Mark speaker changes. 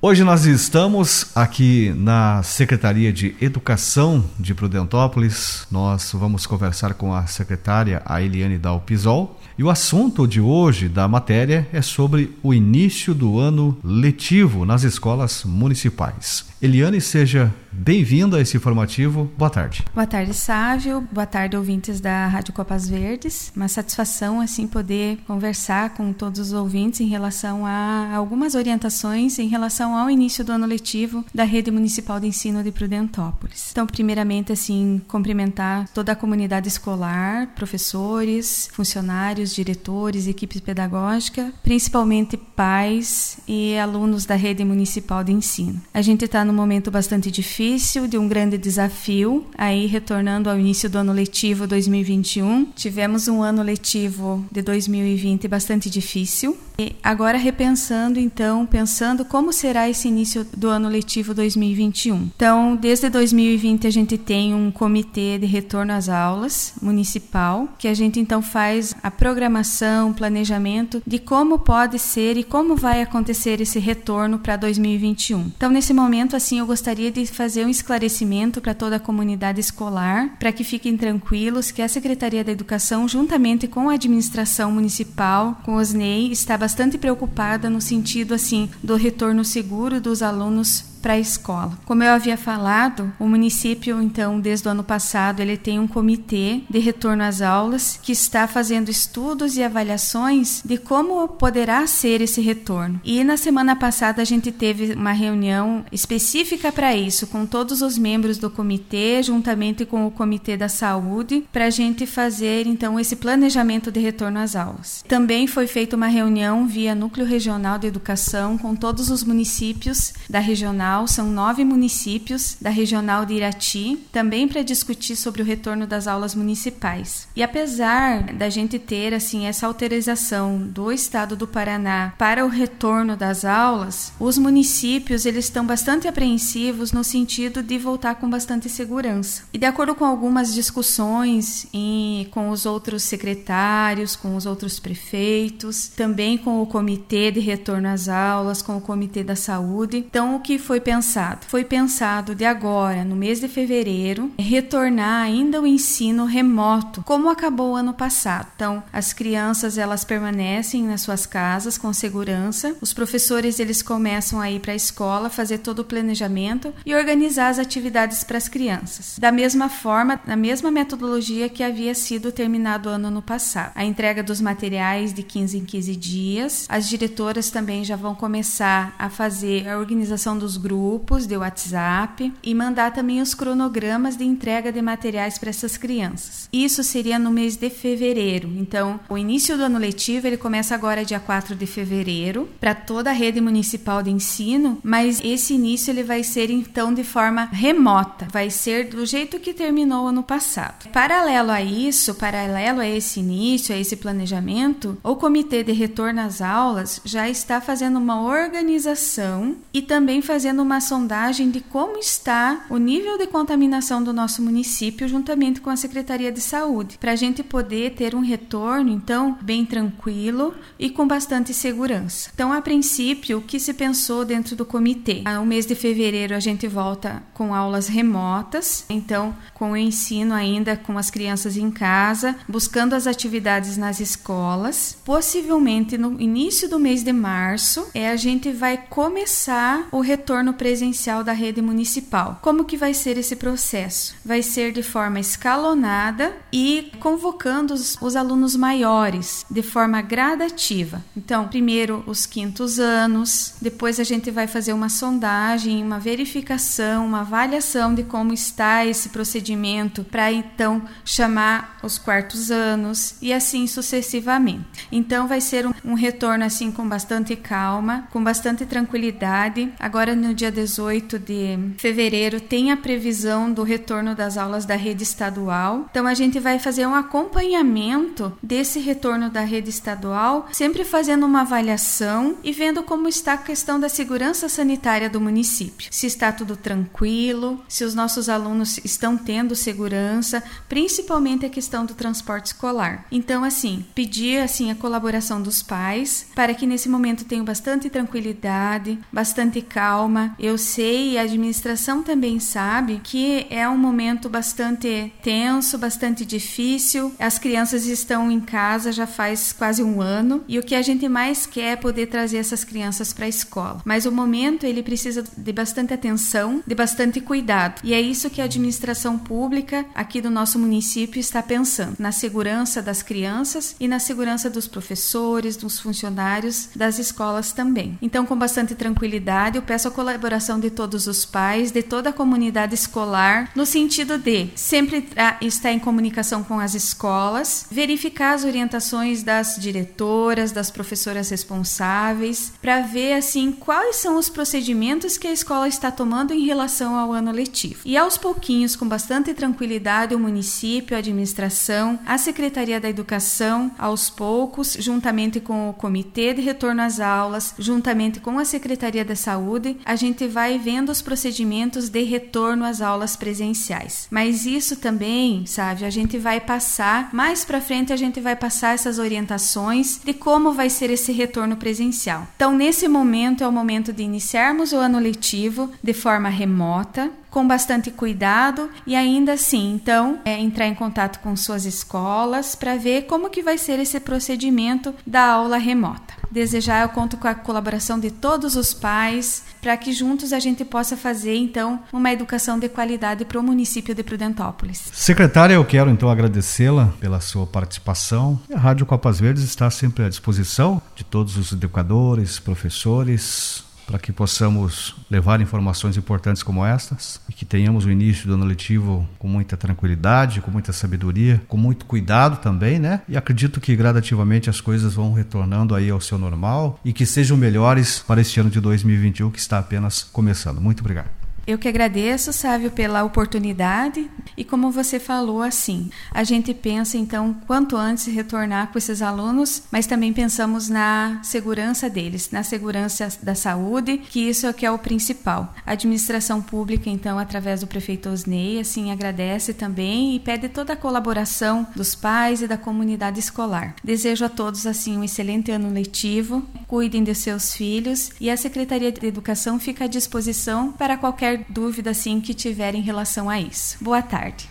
Speaker 1: Hoje nós estamos aqui na Secretaria de Educação de Prudentópolis. Nós vamos conversar com a secretária, a Eliane Dalpisol. E o assunto de hoje da matéria é sobre o início do ano letivo nas escolas municipais. Eliane, seja bem-vinda a esse informativo. Boa tarde.
Speaker 2: Boa tarde, Sávio. Boa tarde, ouvintes da Rádio Copas Verdes. Uma satisfação, assim, poder conversar com todos os ouvintes em relação a algumas orientações em relação ao início do ano letivo da Rede Municipal de Ensino de Prudentópolis. Então, primeiramente, assim, cumprimentar toda a comunidade escolar, professores, funcionários, diretores, equipe pedagógica, principalmente pais e alunos da Rede Municipal de Ensino. A gente está num momento bastante difícil, de um grande desafio. Aí, retornando ao início do ano letivo 2021, tivemos um ano letivo de 2020 bastante difícil. E agora, repensando, então, pensando como será esse início do ano letivo 2021. Então, desde 2020, a gente tem um comitê de retorno às aulas municipal, que a gente então faz a programação, planejamento de como pode ser e como vai acontecer esse retorno para 2021. Então, nesse momento, assim, eu gostaria de fazer um esclarecimento para toda a comunidade escolar, para que fiquem tranquilos que a Secretaria da Educação, juntamente com a administração municipal, com os NEI, está bastante preocupada no sentido assim do retorno seguro dos alunos para a escola. Como eu havia falado, o município, então, desde o ano passado, ele tem um comitê de retorno às aulas que está fazendo estudos e avaliações de como poderá ser esse retorno. E na semana passada a gente teve uma reunião específica para isso, com todos os membros do comitê, juntamente com o comitê da saúde, para a gente fazer então esse planejamento de retorno às aulas. Também foi feita uma reunião via Núcleo Regional de Educação com todos os municípios da regional são nove municípios da regional de Irati, também para discutir sobre o retorno das aulas municipais. E apesar da gente ter assim essa autorização do estado do Paraná para o retorno das aulas, os municípios eles estão bastante apreensivos no sentido de voltar com bastante segurança. E de acordo com algumas discussões em, com os outros secretários, com os outros prefeitos, também com o comitê de retorno às aulas, com o comitê da saúde, então o que foi foi pensado? Foi pensado de agora, no mês de fevereiro, retornar ainda o ensino remoto, como acabou o ano passado. Então, as crianças elas permanecem nas suas casas com segurança. Os professores eles começam a ir para a escola, fazer todo o planejamento e organizar as atividades para as crianças. Da mesma forma, na mesma metodologia que havia sido terminado o ano no passado. A entrega dos materiais de 15 em 15 dias. As diretoras também já vão começar a fazer a organização dos grupos grupos de WhatsApp e mandar também os cronogramas de entrega de materiais para essas crianças. Isso seria no mês de fevereiro. Então, o início do ano letivo ele começa agora dia 4 de fevereiro para toda a rede municipal de ensino, mas esse início ele vai ser então de forma remota, vai ser do jeito que terminou ano passado. Paralelo a isso, paralelo a esse início, a esse planejamento, o comitê de retorno às aulas já está fazendo uma organização e também fazendo fazendo uma sondagem de como está o nível de contaminação do nosso município, juntamente com a Secretaria de Saúde, para a gente poder ter um retorno, então, bem tranquilo e com bastante segurança. Então, a princípio, o que se pensou dentro do comitê? No mês de fevereiro, a gente volta com aulas remotas, então, com o ensino ainda com as crianças em casa, buscando as atividades nas escolas. Possivelmente, no início do mês de março, é a gente vai começar o retorno retorno presencial da rede municipal. Como que vai ser esse processo? Vai ser de forma escalonada e convocando os, os alunos maiores de forma gradativa. Então, primeiro os quintos anos, depois a gente vai fazer uma sondagem, uma verificação, uma avaliação de como está esse procedimento para então chamar os quartos anos e assim sucessivamente. Então vai ser um, um retorno assim com bastante calma, com bastante tranquilidade. Agora no dia 18 de fevereiro, tem a previsão do retorno das aulas da rede estadual. Então, a gente vai fazer um acompanhamento desse retorno da rede estadual, sempre fazendo uma avaliação e vendo como está a questão da segurança sanitária do município. Se está tudo tranquilo, se os nossos alunos estão tendo segurança, principalmente a questão do transporte escolar. Então, assim, pedir assim a colaboração dos pais para que nesse momento tenham bastante tranquilidade, bastante calma. Eu sei e a administração também sabe que é um momento bastante tenso, bastante difícil. As crianças estão em casa já faz quase um ano e o que a gente mais quer é poder trazer essas crianças para a escola. Mas o momento ele precisa de bastante atenção, de bastante cuidado. E é isso que a administração pública aqui do nosso município está pensando, na segurança das crianças e na segurança dos professores, dos funcionários das escolas também. Então, com bastante tranquilidade, eu peço a colaboração de todos os pais, de toda a comunidade escolar, no sentido de sempre estar em comunicação com as escolas, verificar as orientações das diretoras, das professoras responsáveis, para ver assim quais são os procedimentos que a escola está tomando em relação ao ano letivo. E aos pouquinhos, com bastante tranquilidade, o município, a administração, a Secretaria da Educação, aos poucos, juntamente com o Comitê de Retorno às Aulas, juntamente com a Secretaria da Saúde, a gente vai vendo os procedimentos de retorno às aulas presenciais. Mas isso também, sabe, a gente vai passar, mais para frente a gente vai passar essas orientações de como vai ser esse retorno presencial. Então, nesse momento é o momento de iniciarmos o ano letivo de forma remota, com bastante cuidado e ainda assim, então, é, entrar em contato com suas escolas para ver como que vai ser esse procedimento da aula remota. Desejar, eu conto com a colaboração de todos os pais para que juntos a gente possa fazer então uma educação de qualidade para o município de Prudentópolis.
Speaker 1: Secretária, eu quero então agradecê-la pela sua participação. A Rádio Copas Verdes está sempre à disposição de todos os educadores, professores, para que possamos levar informações importantes como estas e que tenhamos o início do ano letivo com muita tranquilidade, com muita sabedoria, com muito cuidado também, né? E acredito que gradativamente as coisas vão retornando aí ao seu normal e que sejam melhores para este ano de 2021 que está apenas começando. Muito obrigado.
Speaker 2: Eu que agradeço, Sávio, pela oportunidade e como você falou, assim, a gente pensa então quanto antes retornar com esses alunos, mas também pensamos na segurança deles, na segurança da saúde, que isso é que é o principal. A administração pública, então, através do prefeito Osnei, assim, agradece também e pede toda a colaboração dos pais e da comunidade escolar. Desejo a todos, assim, um excelente ano letivo, cuidem de seus filhos e a Secretaria de Educação fica à disposição para dúvida assim que tiver em relação a isso. Boa tarde.